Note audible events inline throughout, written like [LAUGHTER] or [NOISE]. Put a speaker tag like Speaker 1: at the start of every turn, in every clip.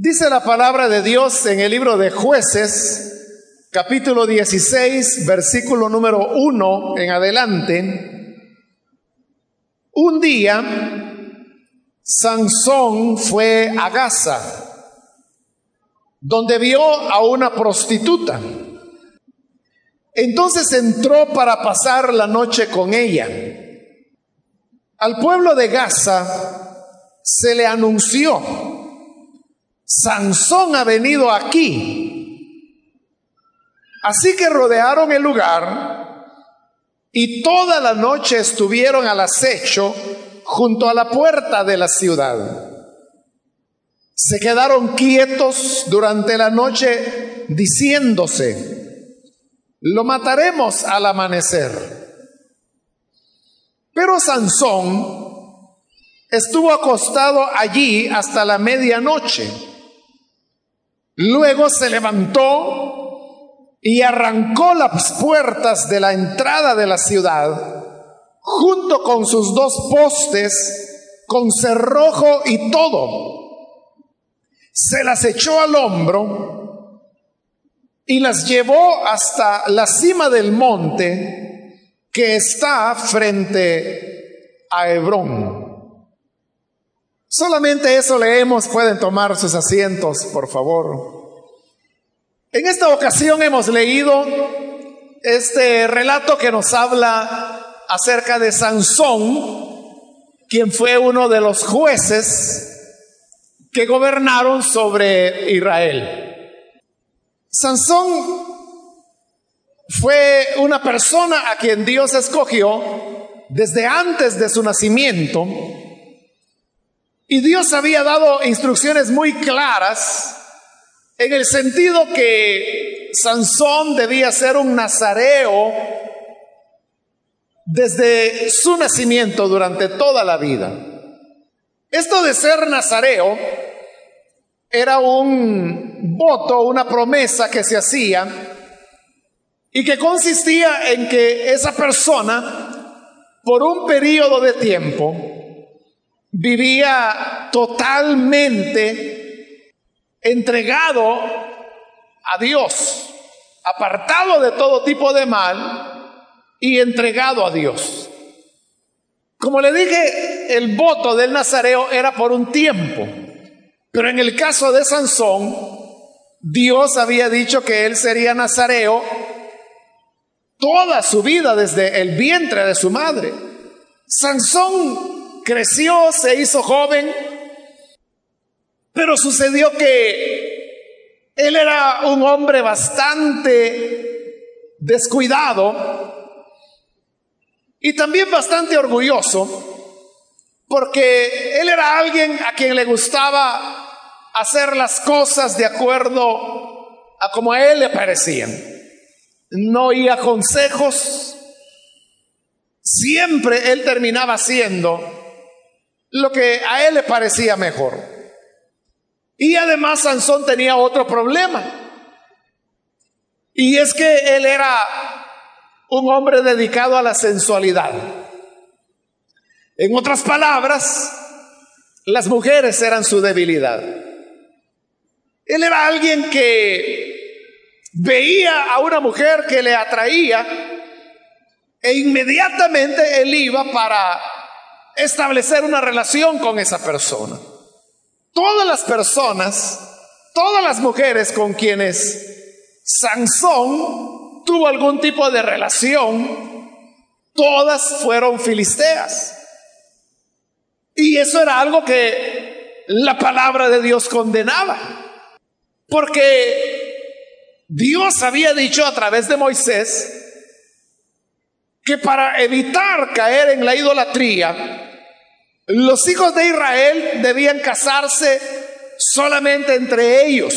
Speaker 1: Dice la palabra de Dios en el libro de jueces, capítulo 16, versículo número 1 en adelante. Un día, Sansón fue a Gaza, donde vio a una prostituta. Entonces entró para pasar la noche con ella. Al pueblo de Gaza se le anunció Sansón ha venido aquí. Así que rodearon el lugar y toda la noche estuvieron al acecho junto a la puerta de la ciudad. Se quedaron quietos durante la noche diciéndose, lo mataremos al amanecer. Pero Sansón estuvo acostado allí hasta la medianoche Luego se levantó y arrancó las puertas de la entrada de la ciudad, junto con sus dos postes, con cerrojo y todo. Se las echó al hombro y las llevó hasta la cima del monte que está frente a Hebrón. Solamente eso leemos, pueden tomar sus asientos, por favor. En esta ocasión hemos leído este relato que nos habla acerca de Sansón, quien fue uno de los jueces que gobernaron sobre Israel. Sansón fue una persona a quien Dios escogió desde antes de su nacimiento y Dios había dado instrucciones muy claras en el sentido que Sansón debía ser un nazareo desde su nacimiento durante toda la vida. Esto de ser nazareo era un voto, una promesa que se hacía y que consistía en que esa persona, por un periodo de tiempo, vivía totalmente entregado a Dios, apartado de todo tipo de mal y entregado a Dios. Como le dije, el voto del Nazareo era por un tiempo, pero en el caso de Sansón, Dios había dicho que él sería Nazareo toda su vida desde el vientre de su madre. Sansón creció, se hizo joven, pero sucedió que él era un hombre bastante descuidado y también bastante orgulloso, porque él era alguien a quien le gustaba hacer las cosas de acuerdo a como a él le parecían. No oía consejos, siempre él terminaba haciendo lo que a él le parecía mejor. Y además Sansón tenía otro problema. Y es que él era un hombre dedicado a la sensualidad. En otras palabras, las mujeres eran su debilidad. Él era alguien que veía a una mujer que le atraía e inmediatamente él iba para establecer una relación con esa persona. Todas las personas, todas las mujeres con quienes Sansón tuvo algún tipo de relación, todas fueron filisteas. Y eso era algo que la palabra de Dios condenaba. Porque Dios había dicho a través de Moisés que para evitar caer en la idolatría, los hijos de Israel debían casarse solamente entre ellos.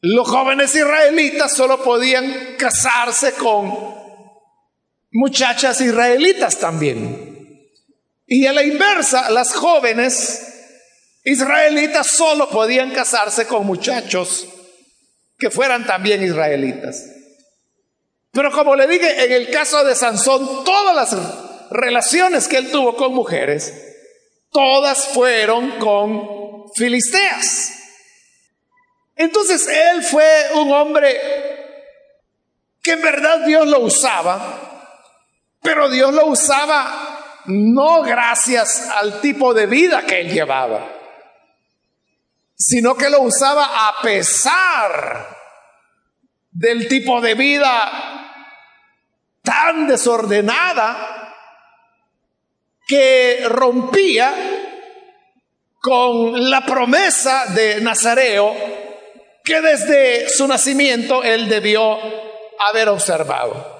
Speaker 1: Los jóvenes israelitas solo podían casarse con muchachas israelitas también. Y a la inversa, las jóvenes israelitas solo podían casarse con muchachos que fueran también israelitas. Pero como le dije, en el caso de Sansón, todas las relaciones que él tuvo con mujeres todas fueron con filisteas. Entonces él fue un hombre que en verdad Dios lo usaba, pero Dios lo usaba no gracias al tipo de vida que él llevaba, sino que lo usaba a pesar del tipo de vida tan desordenada que rompía con la promesa de Nazareo que desde su nacimiento él debió haber observado.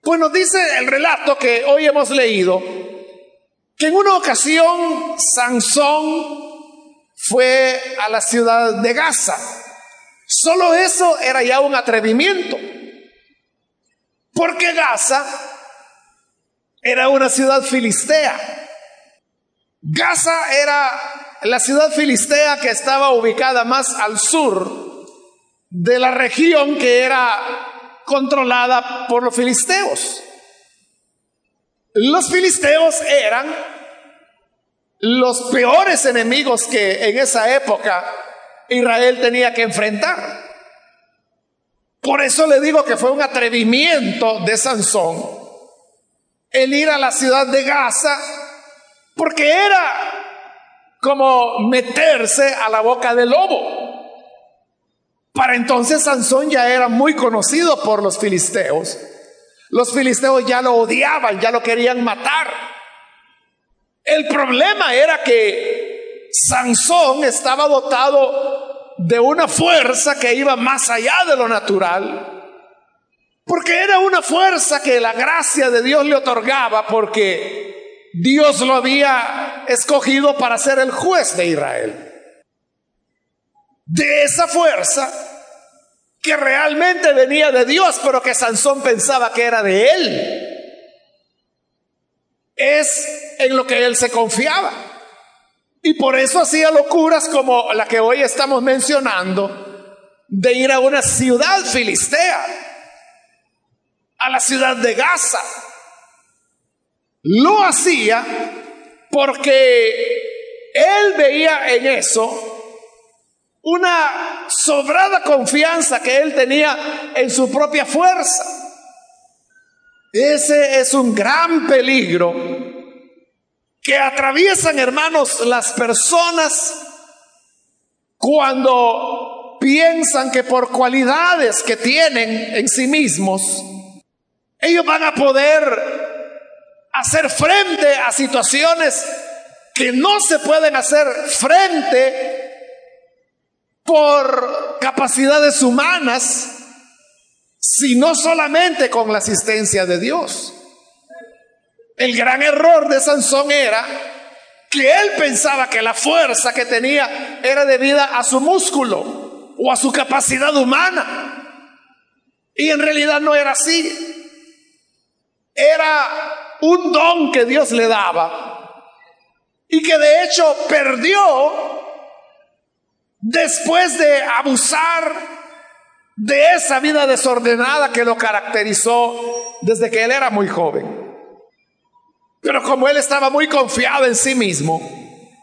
Speaker 1: Pues nos dice el relato que hoy hemos leído que en una ocasión Sansón fue a la ciudad de Gaza. Solo eso era ya un atrevimiento. Porque Gaza era una ciudad filistea. Gaza era la ciudad filistea que estaba ubicada más al sur de la región que era controlada por los filisteos. Los filisteos eran los peores enemigos que en esa época Israel tenía que enfrentar. Por eso le digo que fue un atrevimiento de Sansón el ir a la ciudad de Gaza, porque era como meterse a la boca del lobo. Para entonces Sansón ya era muy conocido por los filisteos. Los filisteos ya lo odiaban, ya lo querían matar. El problema era que Sansón estaba dotado de una fuerza que iba más allá de lo natural, porque era una fuerza que la gracia de Dios le otorgaba, porque Dios lo había escogido para ser el juez de Israel. De esa fuerza que realmente venía de Dios, pero que Sansón pensaba que era de él. Es en lo que él se confiaba. Y por eso hacía locuras como la que hoy estamos mencionando, de ir a una ciudad filistea, a la ciudad de Gaza, lo hacía porque él veía en eso una sobrada confianza que él tenía en su propia fuerza. Ese es un gran peligro que atraviesan, hermanos, las personas cuando piensan que por cualidades que tienen en sí mismos, ellos van a poder hacer frente a situaciones que no se pueden hacer frente por capacidades humanas, sino solamente con la asistencia de Dios. El gran error de Sansón era que él pensaba que la fuerza que tenía era debida a su músculo o a su capacidad humana. Y en realidad no era así. Era un don que Dios le daba y que de hecho perdió después de abusar de esa vida desordenada que lo caracterizó desde que él era muy joven. Pero como él estaba muy confiado en sí mismo,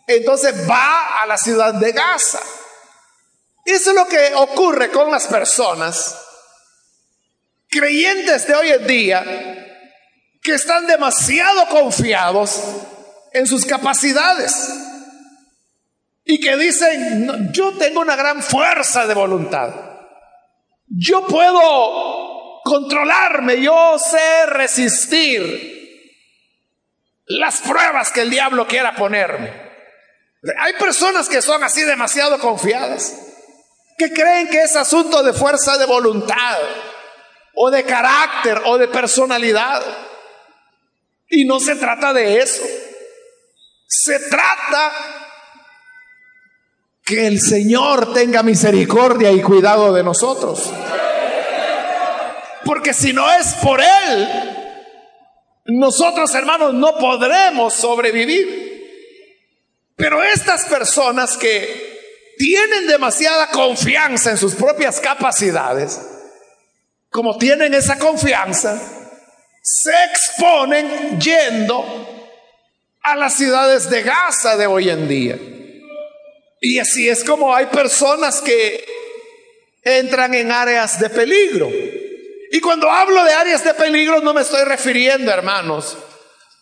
Speaker 1: entonces va a la ciudad de Gaza. Eso es lo que ocurre con las personas creyentes de hoy en día que están demasiado confiados en sus capacidades y que dicen, yo tengo una gran fuerza de voluntad, yo puedo controlarme, yo sé resistir las pruebas que el diablo quiera ponerme. Hay personas que son así demasiado confiadas, que creen que es asunto de fuerza de voluntad, o de carácter, o de personalidad. Y no se trata de eso. Se trata que el Señor tenga misericordia y cuidado de nosotros. Porque si no es por Él, nosotros hermanos no podremos sobrevivir. Pero estas personas que tienen demasiada confianza en sus propias capacidades, como tienen esa confianza, se exponen yendo a las ciudades de Gaza de hoy en día. Y así es como hay personas que entran en áreas de peligro. Y cuando hablo de áreas de peligro no me estoy refiriendo, hermanos,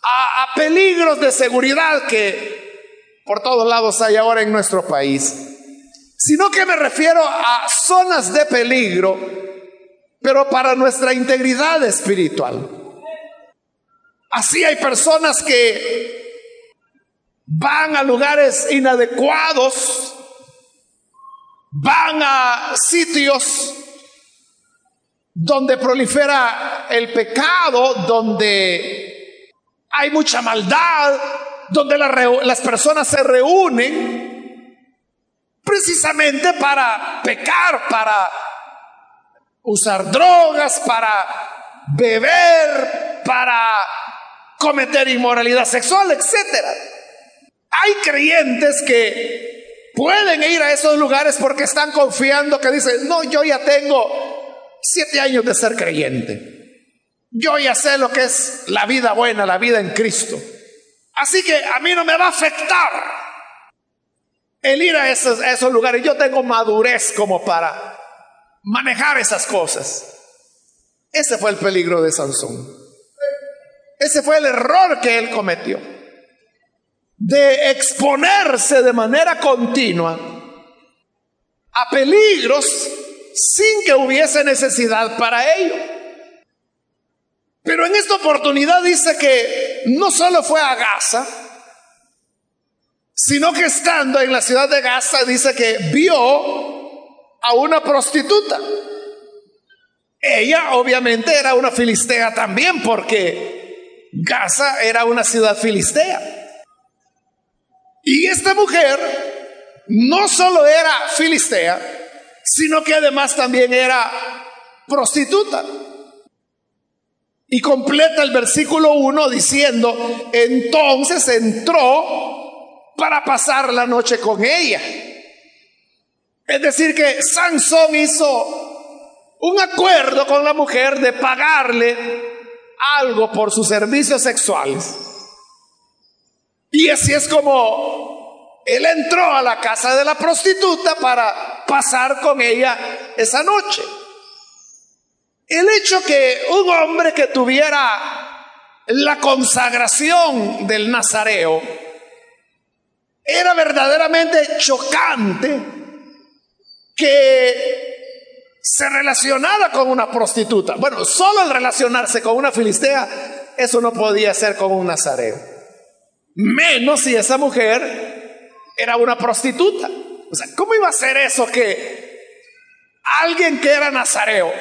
Speaker 1: a, peligros de seguridad que por todos lados hay ahora en nuestro país, sino que me refiero a zonas de peligro, pero para nuestra integridad espiritual. Así hay personas que van a lugares inadecuados, van a sitios donde prolifera el pecado, donde hay mucha maldad, donde las personas se reúnen precisamente para pecar, para usar drogas, para beber, para cometer inmoralidad sexual, etcétera. Hay creyentes que pueden ir a esos lugares porque están confiando que dicen, no, yo ya tengo siete años de ser creyente. Yo ya sé lo que es la vida buena, la vida en Cristo. Así que a mí no me va a afectar el ir a esos, a esos lugares. Yo tengo madurez como para manejar esas cosas. Ese fue el peligro de Sansón. Ese fue el error que él cometió de exponerse de manera continua a peligros sin que hubiese necesidad para ello. Pero en esta oportunidad dice que no solo fue a Gaza, sino que estando en la ciudad de Gaza dice que vio a una prostituta. Ella obviamente era una filistea también porque Gaza era una ciudad filistea. Y esta mujer no solo era filistea, sino que además también era prostituta. Y completa el versículo 1 diciendo, entonces entró para pasar la noche con ella. Es decir, que Sansón hizo un acuerdo con la mujer de pagarle algo por sus servicios sexuales. Y así es como él entró a la casa de la prostituta para pasar con ella esa noche. El hecho que un hombre que tuviera la consagración del Nazareo era verdaderamente chocante que se relacionara con una prostituta. Bueno, solo el relacionarse con una filistea, eso no podía ser con un nazareo. Menos si esa mujer era una prostituta. O sea, ¿cómo iba a ser eso que alguien que era nazareo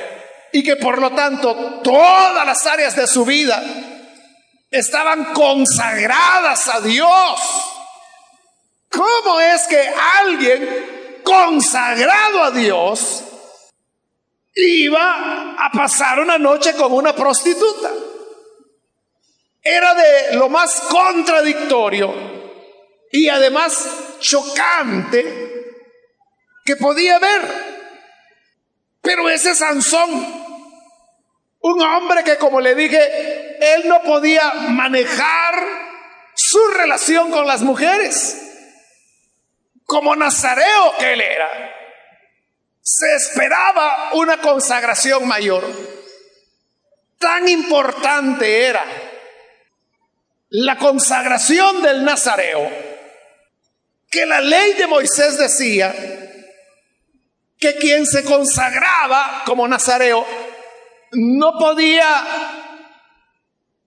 Speaker 1: y que por lo tanto todas las áreas de su vida estaban consagradas a Dios? ¿Cómo es que alguien consagrado a Dios iba a pasar una noche con una prostituta? era de lo más contradictorio y además chocante que podía ver. Pero ese Sansón, un hombre que como le dije, él no podía manejar su relación con las mujeres, como nazareo que él era, se esperaba una consagración mayor. Tan importante era la consagración del Nazareo, que la ley de Moisés decía que quien se consagraba como Nazareo no podía,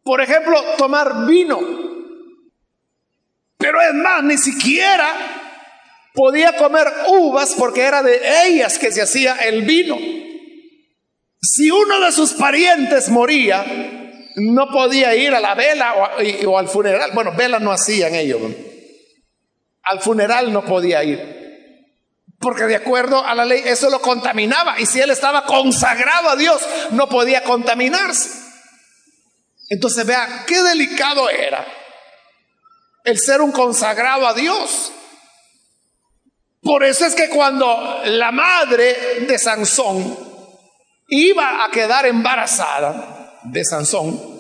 Speaker 1: por ejemplo, tomar vino. Pero es más, ni siquiera podía comer uvas porque era de ellas que se hacía el vino. Si uno de sus parientes moría, no podía ir a la vela o, al funeral. Bueno, vela no hacían ellos. Al funeral no podía ir. Porque de acuerdo a la ley eso lo contaminaba. Y si él estaba consagrado a Dios, no podía contaminarse. Entonces vea qué delicado era el ser un consagrado a Dios. Por eso es que cuando la madre de Sansón iba a quedar embarazada, de Sansón,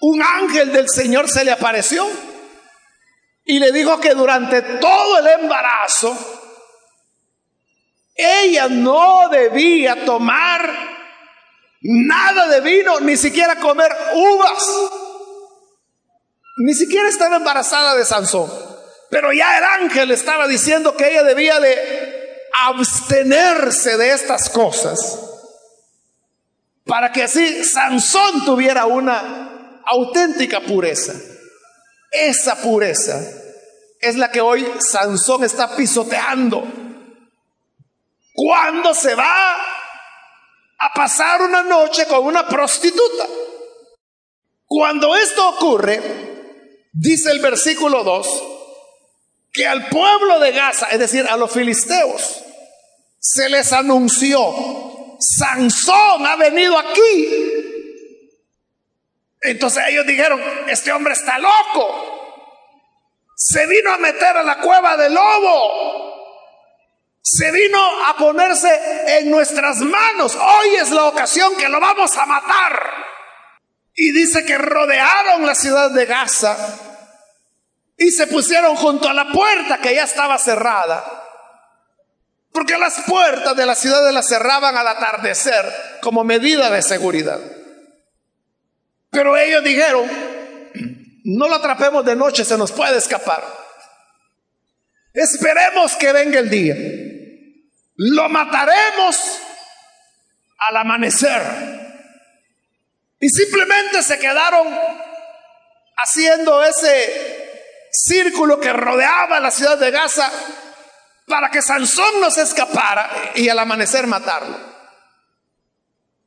Speaker 1: un ángel del Señor se le apareció y le dijo que durante todo el embarazo ella no debía tomar nada de vino, ni siquiera comer uvas. Ni siquiera estaba embarazada de Sansón. Pero ya el ángel estaba diciendo que ella debía de abstenerse de estas cosas para que así Sansón tuviera una auténtica pureza. Esa pureza es la que hoy Sansón está pisoteando. Cuando se va a pasar una noche con una prostituta. Cuando esto ocurre, dice el versículo 2, que al pueblo de Gaza, es decir, a los filisteos, se les anunció Sansón ha venido aquí. Entonces ellos dijeron, este hombre está loco. Se vino a meter a la cueva del lobo. Se vino a ponerse en nuestras manos. Hoy es la ocasión que lo vamos a matar. Y dice que rodearon la ciudad de Gaza y se pusieron junto a la puerta que ya estaba cerrada porque las puertas de la ciudad las cerraban al atardecer como medida de seguridad. Pero ellos dijeron, no lo atrapemos de noche, se nos puede escapar. Esperemos que venga el día. Lo mataremos al amanecer. Y simplemente se quedaron haciendo ese círculo que rodeaba la ciudad de Gaza para que Sansón no se escapara y al amanecer matarlo.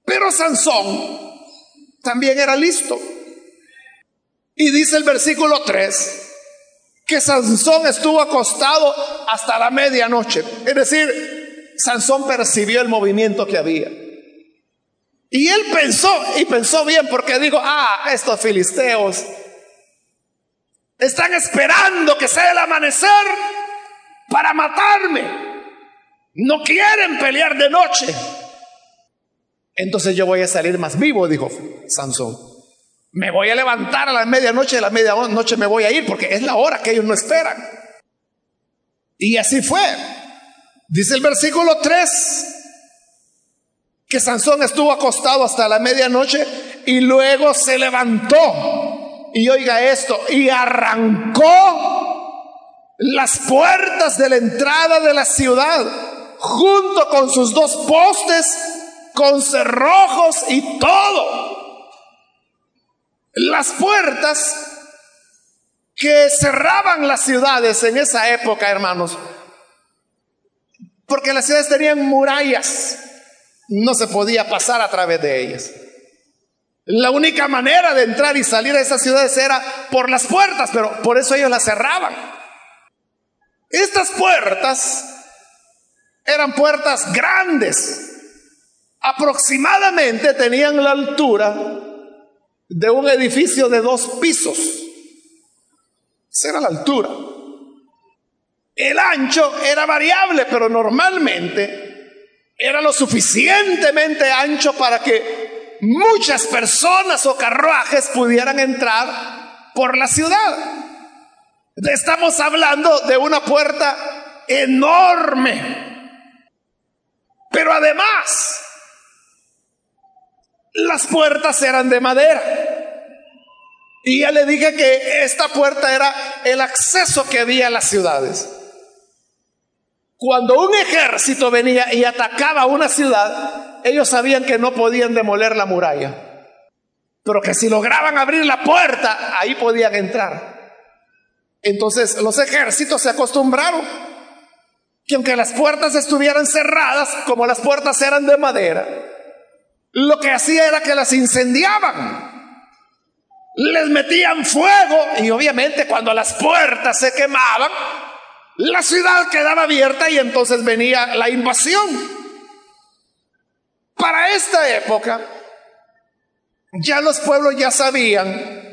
Speaker 1: Pero Sansón también era listo. Y dice el versículo 3 que Sansón estuvo acostado hasta la medianoche. Es decir, Sansón percibió el movimiento que había. Y él pensó, y pensó bien, porque digo, ah, estos filisteos están esperando que sea el amanecer para matarme. No quieren pelear de noche. Entonces yo voy a salir más vivo, dijo Sansón. Me voy a levantar a la medianoche, a la medianoche me voy a ir porque es la hora que ellos no esperan. Y así fue. Dice el versículo 3 que Sansón estuvo acostado hasta la medianoche y luego se levantó. Y oiga esto, y arrancó las puertas de la entrada de la ciudad, junto con sus dos postes, con cerrojos y todo. Las puertas que cerraban las ciudades en esa época, hermanos, porque las ciudades tenían murallas, no se podía pasar a través de ellas. La única manera de entrar y salir a esas ciudades era por las puertas, pero por eso ellos las cerraban. Estas puertas eran puertas grandes. Aproximadamente tenían la altura de un edificio de dos pisos. Esa era la altura. El ancho era variable, pero normalmente era lo suficientemente ancho para que muchas personas o carruajes pudieran entrar por la ciudad. Estamos hablando de una puerta enorme. Pero además, las puertas eran de madera. Y ya le dije que esta puerta era el acceso que había a las ciudades. Cuando un ejército venía y atacaba una ciudad, ellos sabían que no podían demoler la muralla, pero que si lograban abrir la puerta, ahí podían entrar. Entonces los ejércitos se acostumbraron que aunque las puertas estuvieran cerradas, como las puertas eran de madera, lo que hacía era que las incendiaban. Les metían fuego y obviamente cuando las puertas se quemaban, la ciudad quedaba abierta y entonces venía la invasión. Para esta época, ya los pueblos ya sabían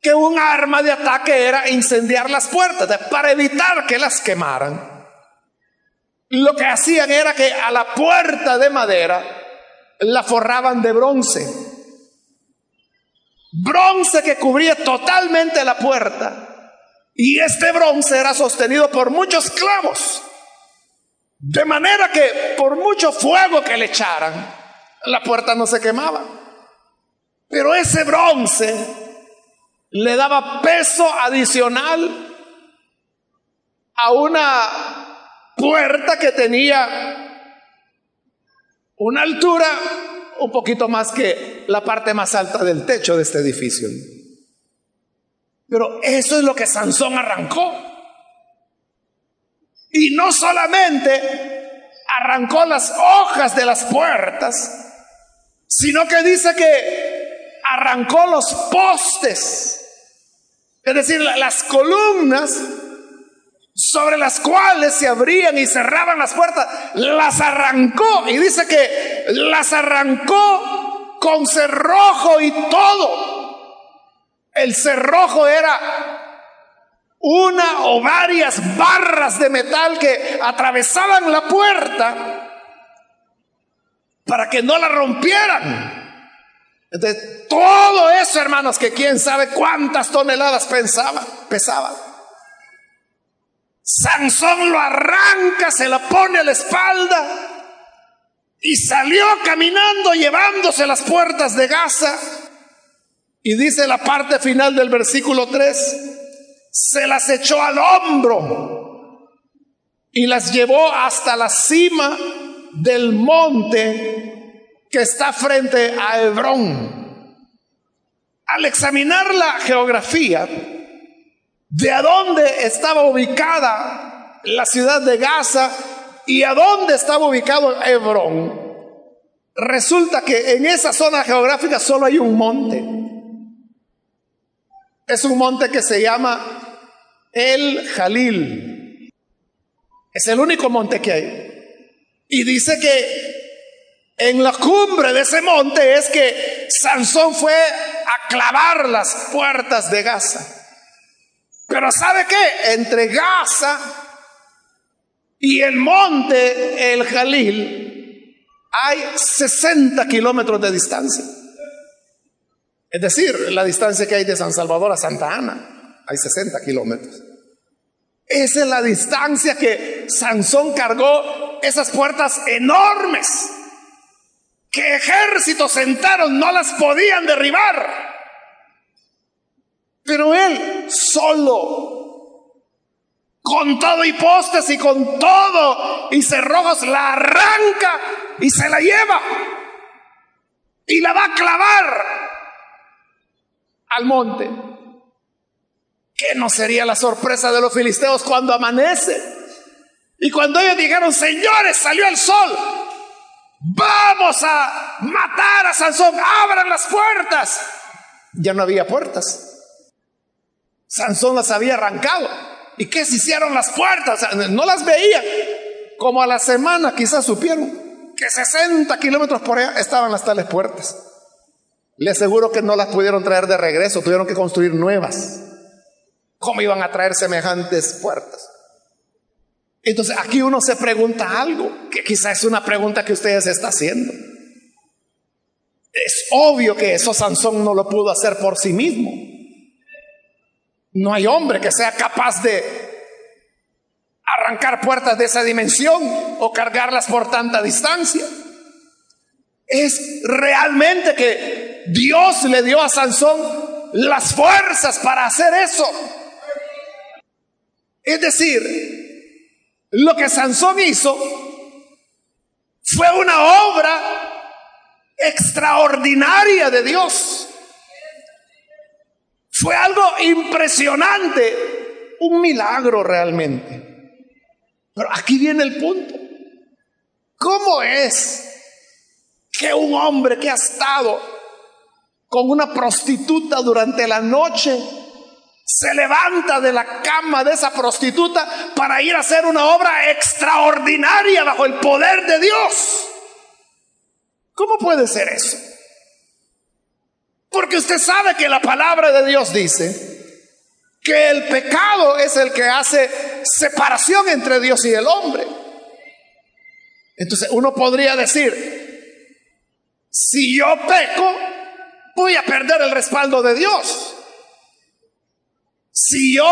Speaker 1: que un arma de ataque era incendiar las puertas para evitar que las quemaran. Lo que hacían era que a la puerta de madera la forraban de bronce. bronce que cubría totalmente la puerta. Y este bronce era sostenido por muchos clavos. De manera que por mucho fuego que le echaran, la puerta no se quemaba. Pero ese bronce le daba peso adicional a una puerta que tenía una altura un poquito más que la parte más alta del techo de este edificio. Pero eso es lo que Sansón arrancó. Y no solamente arrancó las hojas de las puertas, sino que dice que arrancó los postes, es decir, las columnas sobre las cuales se abrían y cerraban las puertas, las arrancó y dice que las arrancó con cerrojo y todo. El cerrojo era una o varias barras de metal que atravesaban la puerta para que no la rompieran. Entonces, todo eso, hermanos, que quién sabe cuántas toneladas pensaba, pesaba. Sansón lo arranca, se la pone a la espalda y salió caminando llevándose las puertas de Gaza. Y dice la parte final del versículo 3, se las echó al hombro y las llevó hasta la cima del monte que está frente a Hebrón. Al examinar la geografía, de a dónde estaba ubicada la ciudad de Gaza y a dónde estaba ubicado Hebrón, resulta que en esa zona geográfica solo hay un monte. Es un monte que se llama El Jalil. Es el único monte que hay. Y dice que en la cumbre de ese monte es que Sansón fue a clavar las puertas de Gaza. Pero ¿sabe qué? Entre Gaza y el monte, el Jalil, hay 60 kilómetros de distancia. Es decir, la distancia que hay de San Salvador a Santa Ana, hay 60 kilómetros. Esa es la distancia que Sansón cargó, esas puertas enormes, que ejércitos sentaron, no las podían derribar. Pero él solo, con todo y postes y con todo y cerrojos, la arranca y se la lleva y la va a clavar al monte. ¿Qué no sería la sorpresa de los filisteos cuando amanece? Y cuando ellos dijeron, señores, salió el sol, vamos a matar a Sansón, abran las puertas. Ya no había puertas. Sansón las había arrancado. ¿Y qué se hicieron las puertas? No las veían. Como a la semana quizás supieron que 60 kilómetros por allá estaban las tales puertas. Le aseguro que no las pudieron traer de regreso, tuvieron que construir nuevas. ¿Cómo iban a traer semejantes puertas? Entonces aquí uno se pregunta algo, que quizás es una pregunta que ustedes está haciendo. Es obvio que eso Sansón no lo pudo hacer por sí mismo. No hay hombre que sea capaz de arrancar puertas de esa dimensión o cargarlas por tanta distancia. Es realmente que Dios le dio a Sansón las fuerzas para hacer eso. Es decir, lo que Sansón hizo fue una obra extraordinaria de Dios. Fue algo impresionante, un milagro realmente. Pero aquí viene el punto. ¿Cómo es que un hombre que ha estado con una prostituta durante la noche se levanta de la cama de esa prostituta para ir a hacer una obra extraordinaria bajo el poder de Dios? ¿Cómo puede ser eso? Porque usted sabe que la palabra de Dios dice que el pecado es el que hace separación entre Dios y el hombre. Entonces uno podría decir, si yo peco, voy a perder el respaldo de Dios. Si yo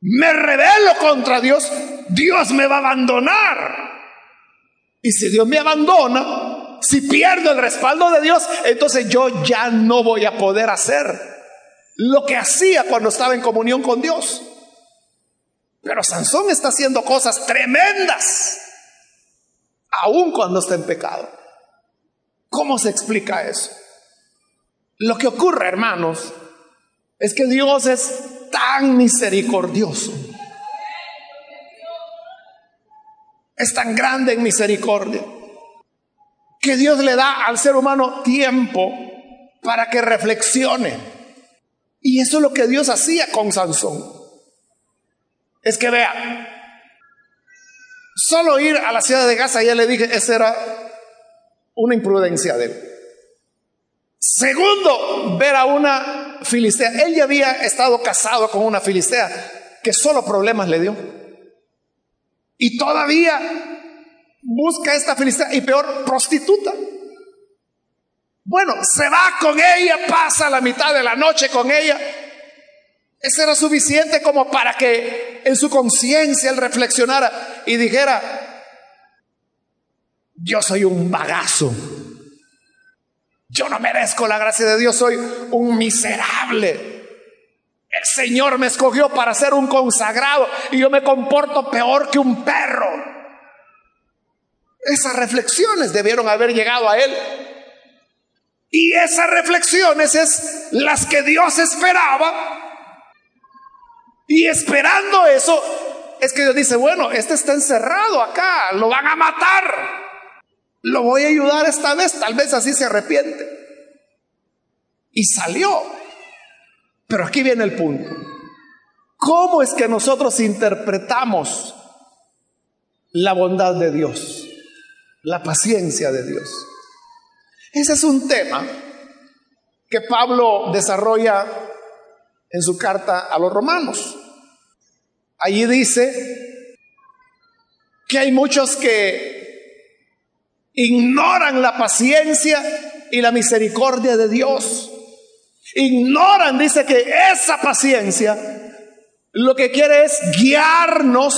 Speaker 1: me rebelo contra Dios, Dios me va a abandonar. Y si Dios me abandona, si pierdo el respaldo de Dios, entonces yo ya no voy a poder hacer lo que hacía cuando estaba en comunión con Dios. Pero Sansón está haciendo cosas tremendas, aun cuando está en pecado. ¿Cómo se explica eso? Lo que ocurre, hermanos, es que Dios es tan misericordioso. Es tan grande en misericordia que Dios le da al ser humano tiempo para que reflexione. Y eso es lo que Dios hacía con Sansón. Es que vea, solo ir a la ciudad de Gaza, ya le dije, esa era una imprudencia de él. Segundo, ver a una filistea. Él ya había estado casado con una filistea que solo problemas le dio. Y todavía busca a esta filistea y peor, prostituta. Bueno, se va con ella, pasa la mitad de la noche con ella eso era suficiente como para que en su conciencia él reflexionara y dijera, yo soy un bagazo. Yo no merezco la gracia de Dios, soy un miserable. El Señor me escogió para ser un consagrado y yo me comporto peor que un perro. Esas reflexiones debieron haber llegado a él. Y esas reflexiones es las que Dios esperaba y esperando eso, es que Dios dice, bueno, este está encerrado acá, lo van a matar. Lo voy a ayudar esta vez, tal vez así se arrepiente. Y salió. Pero aquí viene el punto. ¿Cómo es que nosotros interpretamos la bondad de Dios? La paciencia de Dios. Ese es un tema que Pablo desarrolla en su carta a los romanos. Allí dice que hay muchos que ignoran la paciencia y la misericordia de Dios. Ignoran, dice que esa paciencia lo que quiere es guiarnos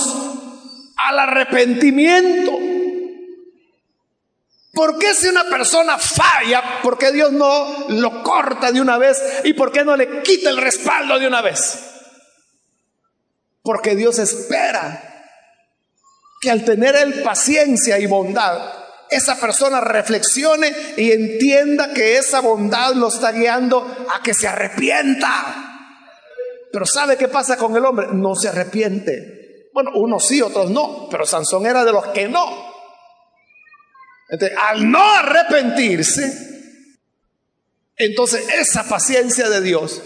Speaker 1: al arrepentimiento. ¿Por qué si una persona falla, por qué Dios no lo corta de una vez y por qué no le quita el respaldo de una vez? Porque Dios espera que al tener el paciencia y bondad, esa persona reflexione y entienda que esa bondad lo está guiando a que se arrepienta. Pero ¿sabe qué pasa con el hombre? No se arrepiente. Bueno, unos sí, otros no, pero Sansón era de los que no. Al no arrepentirse, entonces esa paciencia de Dios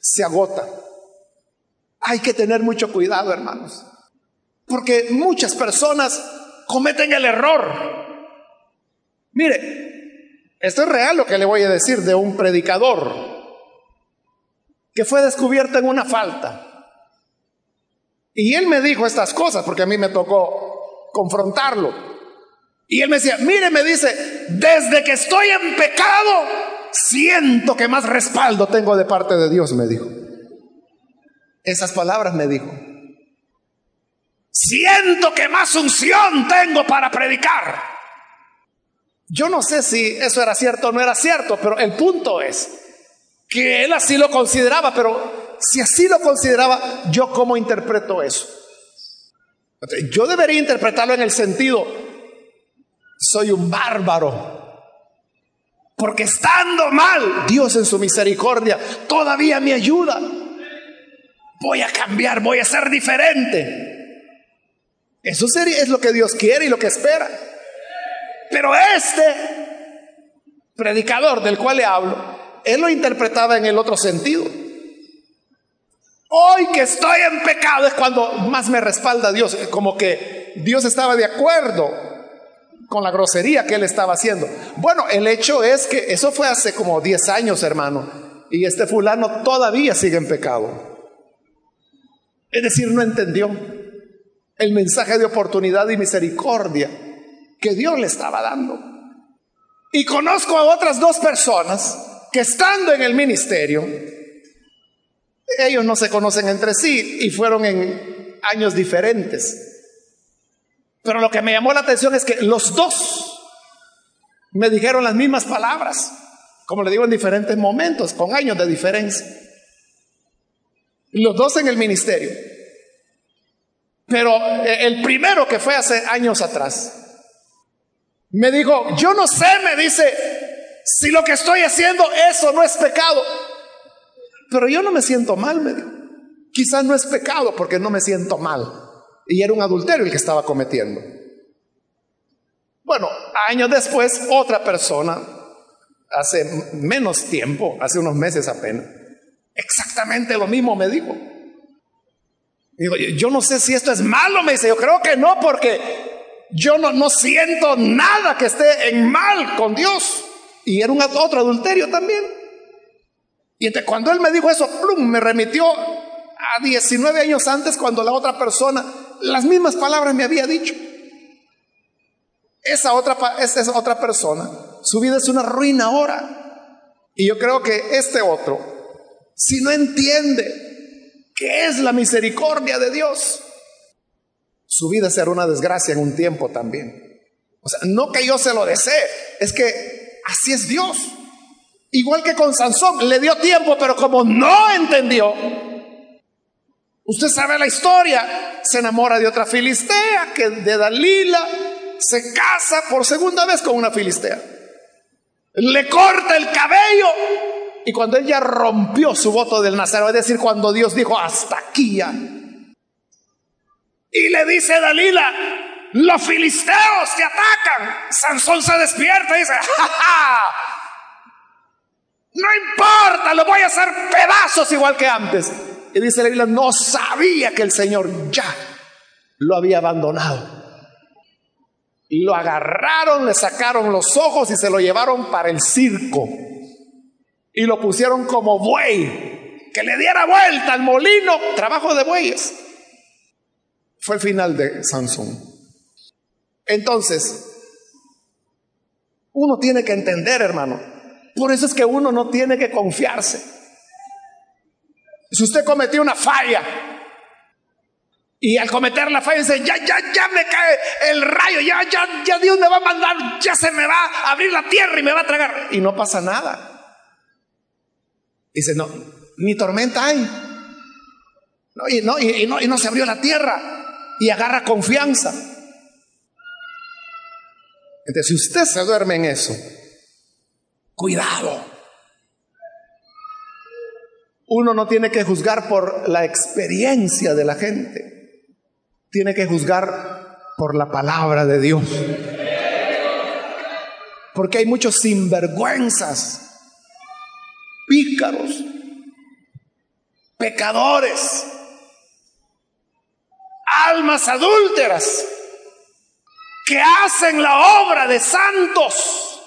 Speaker 1: se agota. Hay que tener mucho cuidado, hermanos, porque muchas personas cometen el error. Mire, esto es real lo que le voy a decir de un predicador que fue descubierto en una falta. Y él me dijo estas cosas porque a mí me tocó confrontarlo. Y él me decía, mire, me dice, desde que estoy en pecado, siento que más respaldo tengo de parte de Dios, me dijo. Esas palabras me dijo. Siento que más unción tengo para predicar. Yo no sé si eso era cierto o no era cierto, pero el punto es que él así lo consideraba, pero si así lo consideraba, ¿yo cómo interpreto eso? Yo debería interpretarlo en el sentido, soy un bárbaro. Porque estando mal, Dios en su misericordia todavía me ayuda. Voy a cambiar, voy a ser diferente. Eso sería, es lo que Dios quiere y lo que espera. Pero este predicador del cual le hablo, él lo interpretaba en el otro sentido. Hoy que estoy en pecado es cuando más me respalda Dios, como que Dios estaba de acuerdo con la grosería que él estaba haciendo. Bueno, el hecho es que eso fue hace como 10 años, hermano, y este fulano todavía sigue en pecado. Es decir, no entendió el mensaje de oportunidad y misericordia que Dios le estaba dando. Y conozco a otras dos personas que estando en el ministerio, ellos no se conocen entre sí y fueron en años diferentes. Pero lo que me llamó la atención es que los dos me dijeron las mismas palabras, como le digo en diferentes momentos, con años de diferencia. Los dos en el ministerio. Pero eh, el primero que fue hace años atrás, me dijo, yo no sé, me dice, si lo que estoy haciendo eso no es pecado. Pero yo no me siento mal, me dijo. Quizás no es pecado porque no me siento mal. Y era un adulterio el que estaba cometiendo. Bueno, años después, otra persona, hace menos tiempo, hace unos meses apenas, exactamente lo mismo me dijo. Digo, yo no sé si esto es malo, me dice, yo creo que no, porque yo no, siento nada que esté en mal con Dios. Y era un otro adulterio también. Y entonces cuando él me dijo eso, plum, me remitió a 19 años antes cuando la otra persona las mismas palabras me había dicho. Esa otra, esa otra persona, su vida es una ruina ahora. Y yo creo que este otro, si no entiende qué es la misericordia de Dios, su vida será una desgracia en un tiempo también. O sea, no que yo se lo desee, es que así es Dios. Igual que con Sansón, le dio tiempo, pero como no entendió, usted sabe la historia, se enamora de otra filistea, que de Dalila, se casa por segunda vez con una filistea. Le corta el cabello y cuando ella rompió su voto del Nazareno, es decir, cuando Dios dijo, hasta aquí ya. Y le dice Dalila, los filisteos te atacan. Sansón se despierta y dice, ¡Ja, no importa, lo voy a hacer pedazos igual que antes. Y dice la Biblia, no sabía que el Señor ya lo había abandonado. Lo agarraron, le sacaron los ojos y se lo llevaron para el circo. Y lo pusieron como buey, que le diera vuelta al molino, trabajo de bueyes. Fue el final de Sansón. Entonces, uno tiene que entender, hermano, por eso es que uno no tiene que confiarse. Si usted cometió una falla y al cometer la falla dice, ya, ya, ya me cae el rayo, ya, ya, ya Dios me va a mandar, ya se me va a abrir la tierra y me va a tragar. Y no pasa nada. Dice, no, ni tormenta hay. No, y, no, y, no, y no se abrió la tierra. Y agarra confianza. Entonces, si usted se duerme en eso, Cuidado. Uno no tiene que juzgar por la experiencia de la gente. Tiene que juzgar por la palabra de Dios. Porque hay muchos sinvergüenzas, pícaros, pecadores, almas adúlteras que hacen la obra de santos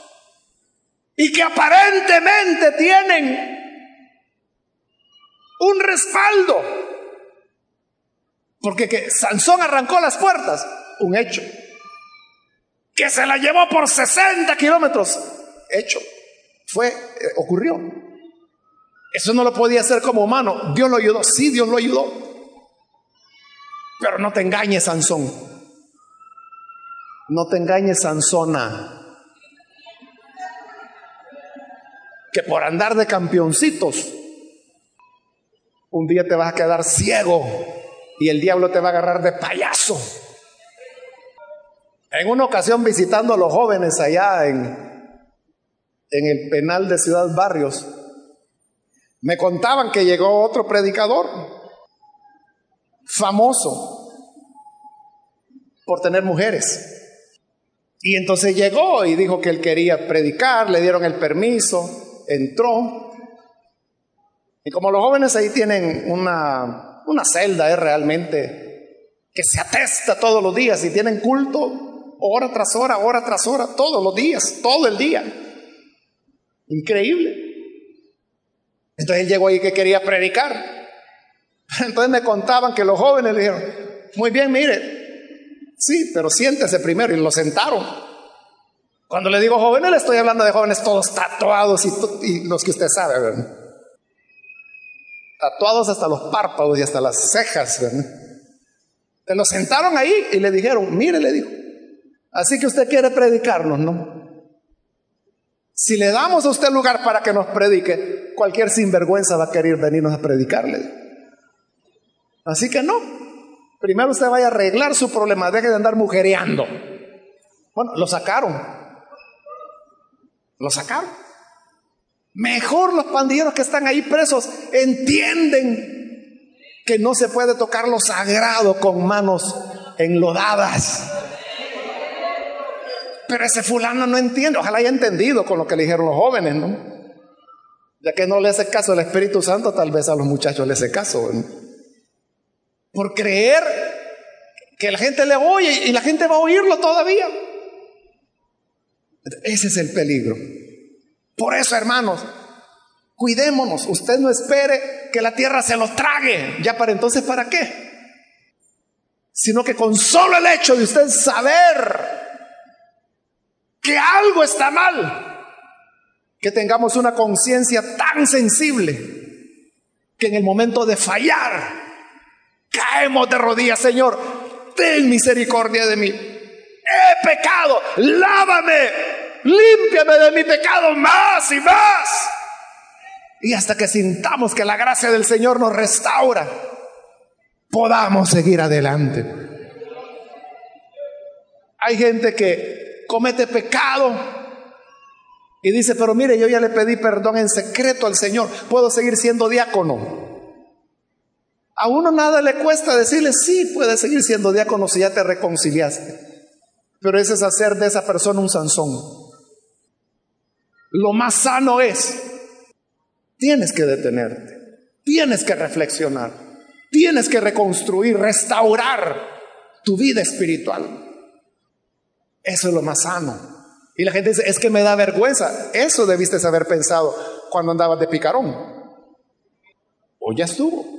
Speaker 1: y que aparentemente tienen un respaldo. Porque que Sansón arrancó las puertas, un hecho. Que se la llevó por 60 kilómetros, hecho. Fue, eh, ocurrió. Eso no lo podía hacer como humano. Dios lo ayudó, sí, Dios lo ayudó. Pero no te engañes, Sansón. No te engañes, Sansona. que por andar de campeoncitos, un día te vas a quedar ciego y el diablo te va a agarrar de payaso. En una ocasión visitando a los jóvenes allá en, en el penal de Ciudad Barrios, me contaban que llegó otro predicador famoso por tener mujeres. Y entonces llegó y dijo que él quería predicar, le dieron el permiso entró. Y como los jóvenes ahí tienen una, una celda, es realmente que se atesta todos los días y tienen culto hora tras hora, hora tras hora, todos los días, todo el día. Increíble. Entonces él llegó ahí que quería predicar. [LAUGHS] Entonces me contaban que los jóvenes le dijeron, muy bien, mire, sí, pero siéntese primero. Y lo sentaron. Cuando le digo jóvenes, le estoy hablando de jóvenes todos tatuados y, los que usted sabe, ¿verdad? Tatuados hasta los párpados y hasta las cejas, ¿verdad? Se lo sentaron ahí y le dijeron, mire, le dijo, así que usted quiere predicarnos, ¿no? Si le damos a usted lugar para que nos predique, cualquier sinvergüenza va a querer venirnos a predicarle. Así que no. Primero usted vaya a arreglar su problema, deje de andar mujereando. Bueno, lo sacaron. Lo sacaron. Mejor los pandilleros que están ahí presos entienden que no se puede tocar lo sagrado con manos enlodadas. Pero ese fulano no entiende, ojalá haya entendido con lo que le dijeron los jóvenes, ¿no? Ya que no le hace caso al Espíritu Santo, tal vez a los muchachos le hace caso. Por creer que la gente le oye y la gente va a oírlo todavía. Ese es el peligro. Por eso, hermanos, cuidémonos. Usted no espere que la tierra se lo trague. Ya para entonces, ¿para qué? Sino que con solo el hecho de usted saber que algo está mal, que tengamos una conciencia tan sensible que en el momento de fallar caemos de rodillas, Señor, ten misericordia de mí he pecado, lávame, límpiame de mi pecado más y más. Y hasta que sintamos que la gracia del Señor nos restaura, podamos seguir adelante. Hay gente que comete pecado y dice, pero mire, yo ya le pedí perdón en secreto al Señor, puedo seguir siendo diácono. A uno nada le cuesta decirle, sí, puedes seguir siendo diácono si ya te reconciliaste. Pero ese es hacer de esa persona un Sansón. Lo más sano es, tienes que detenerte, tienes que reflexionar, tienes que reconstruir, restaurar tu vida espiritual. Eso es lo más sano. Y la gente dice, es que me da vergüenza. Eso debiste haber pensado cuando andabas de picarón. Hoy ya estuvo.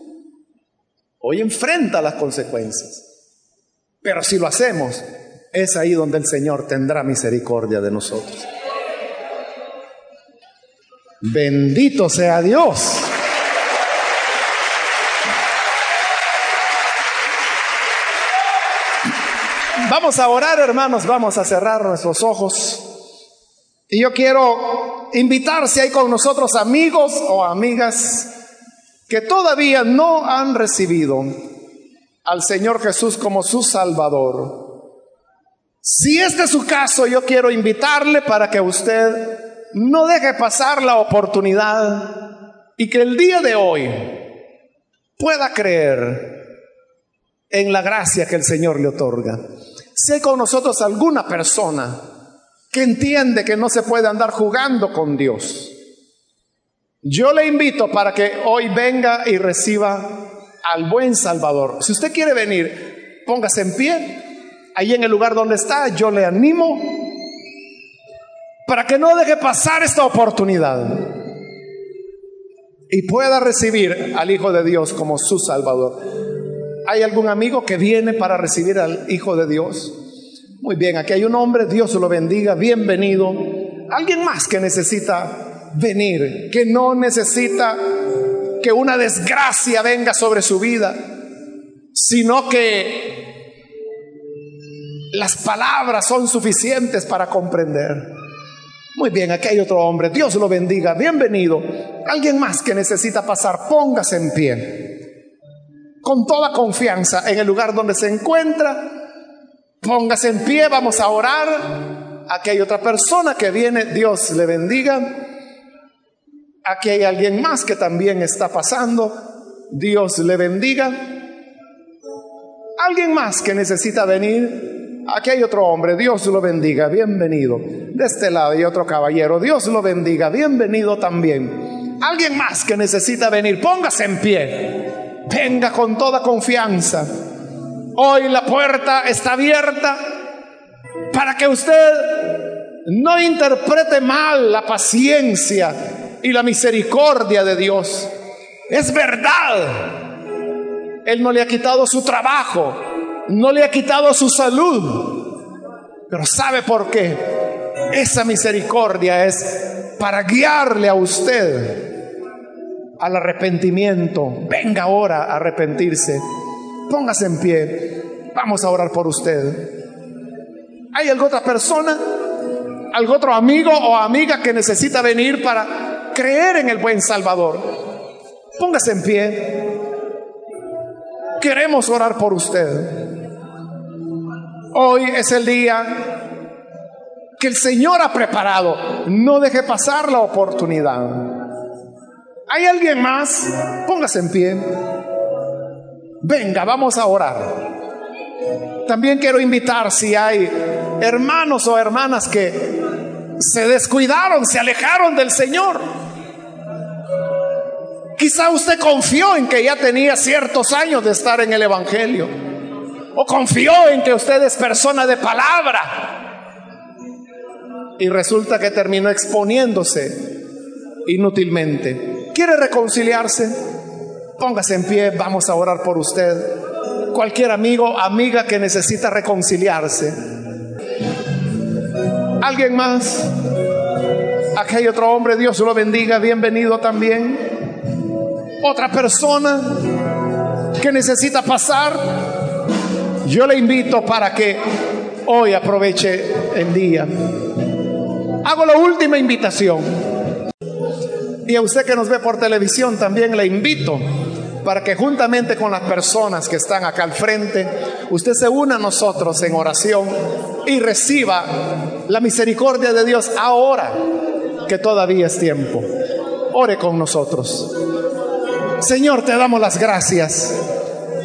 Speaker 1: Hoy enfrenta las consecuencias. Pero si lo hacemos, es ahí donde el Señor tendrá misericordia de nosotros. Bendito sea Dios. Vamos a orar, hermanos, vamos a cerrar nuestros ojos. Y yo quiero invitar si hay con nosotros amigos o amigas que todavía no han recibido al Señor Jesús como su Salvador. Si este es su caso, yo quiero invitarle para que usted no deje pasar la oportunidad y que el día de hoy pueda creer en la gracia que el Señor le otorga. Si hay con nosotros alguna persona que entiende que no se puede andar jugando con Dios, yo le invito para que hoy venga y reciba al buen Salvador. Si usted quiere venir, póngase en pie ahí en el lugar donde está, yo le animo para que no deje pasar esta oportunidad y pueda recibir al Hijo de Dios como su Salvador. ¿Hay algún amigo que viene para recibir al Hijo de Dios? Muy bien, aquí hay un hombre, Dios lo bendiga, bienvenido. Alguien más que necesita venir, que no necesita que una desgracia venga sobre su vida, sino que las palabras son suficientes para comprender. Muy bien, aquí hay otro hombre. Dios lo bendiga. Bienvenido. Alguien más que necesita pasar, póngase en pie. Con toda confianza en el lugar donde se encuentra. Póngase en pie, vamos a orar. Aquí hay otra persona que viene. Dios le bendiga. Aquí hay alguien más que también está pasando. Dios le bendiga. Alguien más que necesita venir. Aquí hay otro hombre, Dios lo bendiga, bienvenido. De este lado hay otro caballero, Dios lo bendiga, bienvenido también. Alguien más que necesita venir, póngase en pie. Venga con toda confianza. Hoy la puerta está abierta para que usted no interprete mal la paciencia y la misericordia de Dios. Es verdad. Él no le ha quitado su trabajo no le ha quitado su salud. Pero ¿sabe por qué? esa misericordia es para guiarle a usted al arrepentimiento. Venga ahora a arrepentirse. Póngase en pie. Vamos a orar por usted. ¿Hay alguna otra persona? ¿Algún otro amigo o amiga que necesita venir para creer en el buen Salvador? Póngase en pie. Queremos orar por usted. Hoy es el día que el Señor ha preparado. No deje pasar la oportunidad. ¿Hay alguien más? Póngase en pie. Venga, vamos a orar. También quiero invitar si hay hermanos o hermanas que se descuidaron, se alejaron del Señor. Quizá usted confió en que ya tenía ciertos años de estar en el Evangelio. O confió en que usted es persona de palabra. Y resulta que terminó exponiéndose inútilmente. ¿Quiere reconciliarse? Póngase en pie, vamos a orar por usted cualquier amigo, amiga que necesita reconciliarse. ¿Alguien más? Aquí hay otro hombre, Dios lo bendiga, bienvenido también. Otra persona que necesita pasar, yo le invito para que hoy aproveche el día. Hago la última invitación. Y a usted que nos ve por televisión también le invito para que juntamente con las personas que están acá al frente, usted se una a nosotros en oración y reciba la misericordia de Dios ahora que todavía es tiempo. Ore con nosotros. Señor, te damos las gracias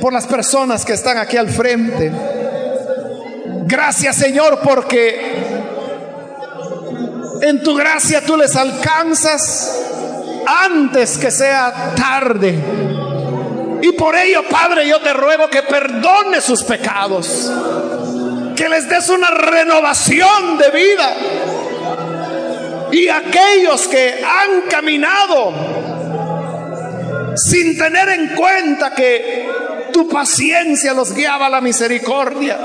Speaker 1: por las personas que están aquí al frente. Gracias, Señor, porque en tu gracia tú les alcanzas antes que sea tarde y por ello, Padre, yo te ruego que perdone sus pecados, que les des una renovación de vida. Y aquellos que han caminado sin tener en cuenta que tu paciencia los guiaba a la misericordia,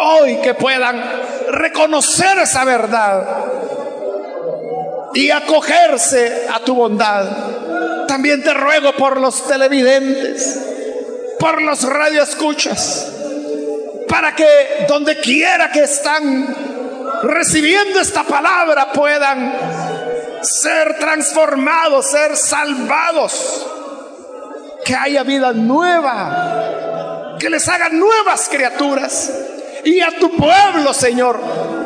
Speaker 1: hoy que puedan reconocer esa verdad y acogerse a tu bondad. También te ruego por los televidentes, por los radioescuchas, para que donde quiera que están recibiendo esta palabra puedan ser transformados, ser salvados, que haya vida nueva, que les hagan nuevas criaturas. Y a tu pueblo, Señor,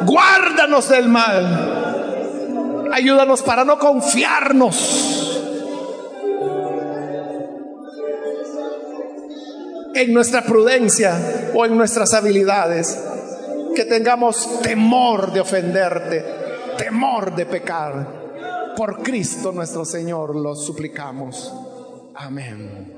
Speaker 1: guárdanos del mal. Ayúdanos para no confiarnos en nuestra prudencia o en nuestras habilidades, que tengamos temor de ofenderte, temor de pecar. Por Cristo nuestro Señor lo suplicamos. Amén.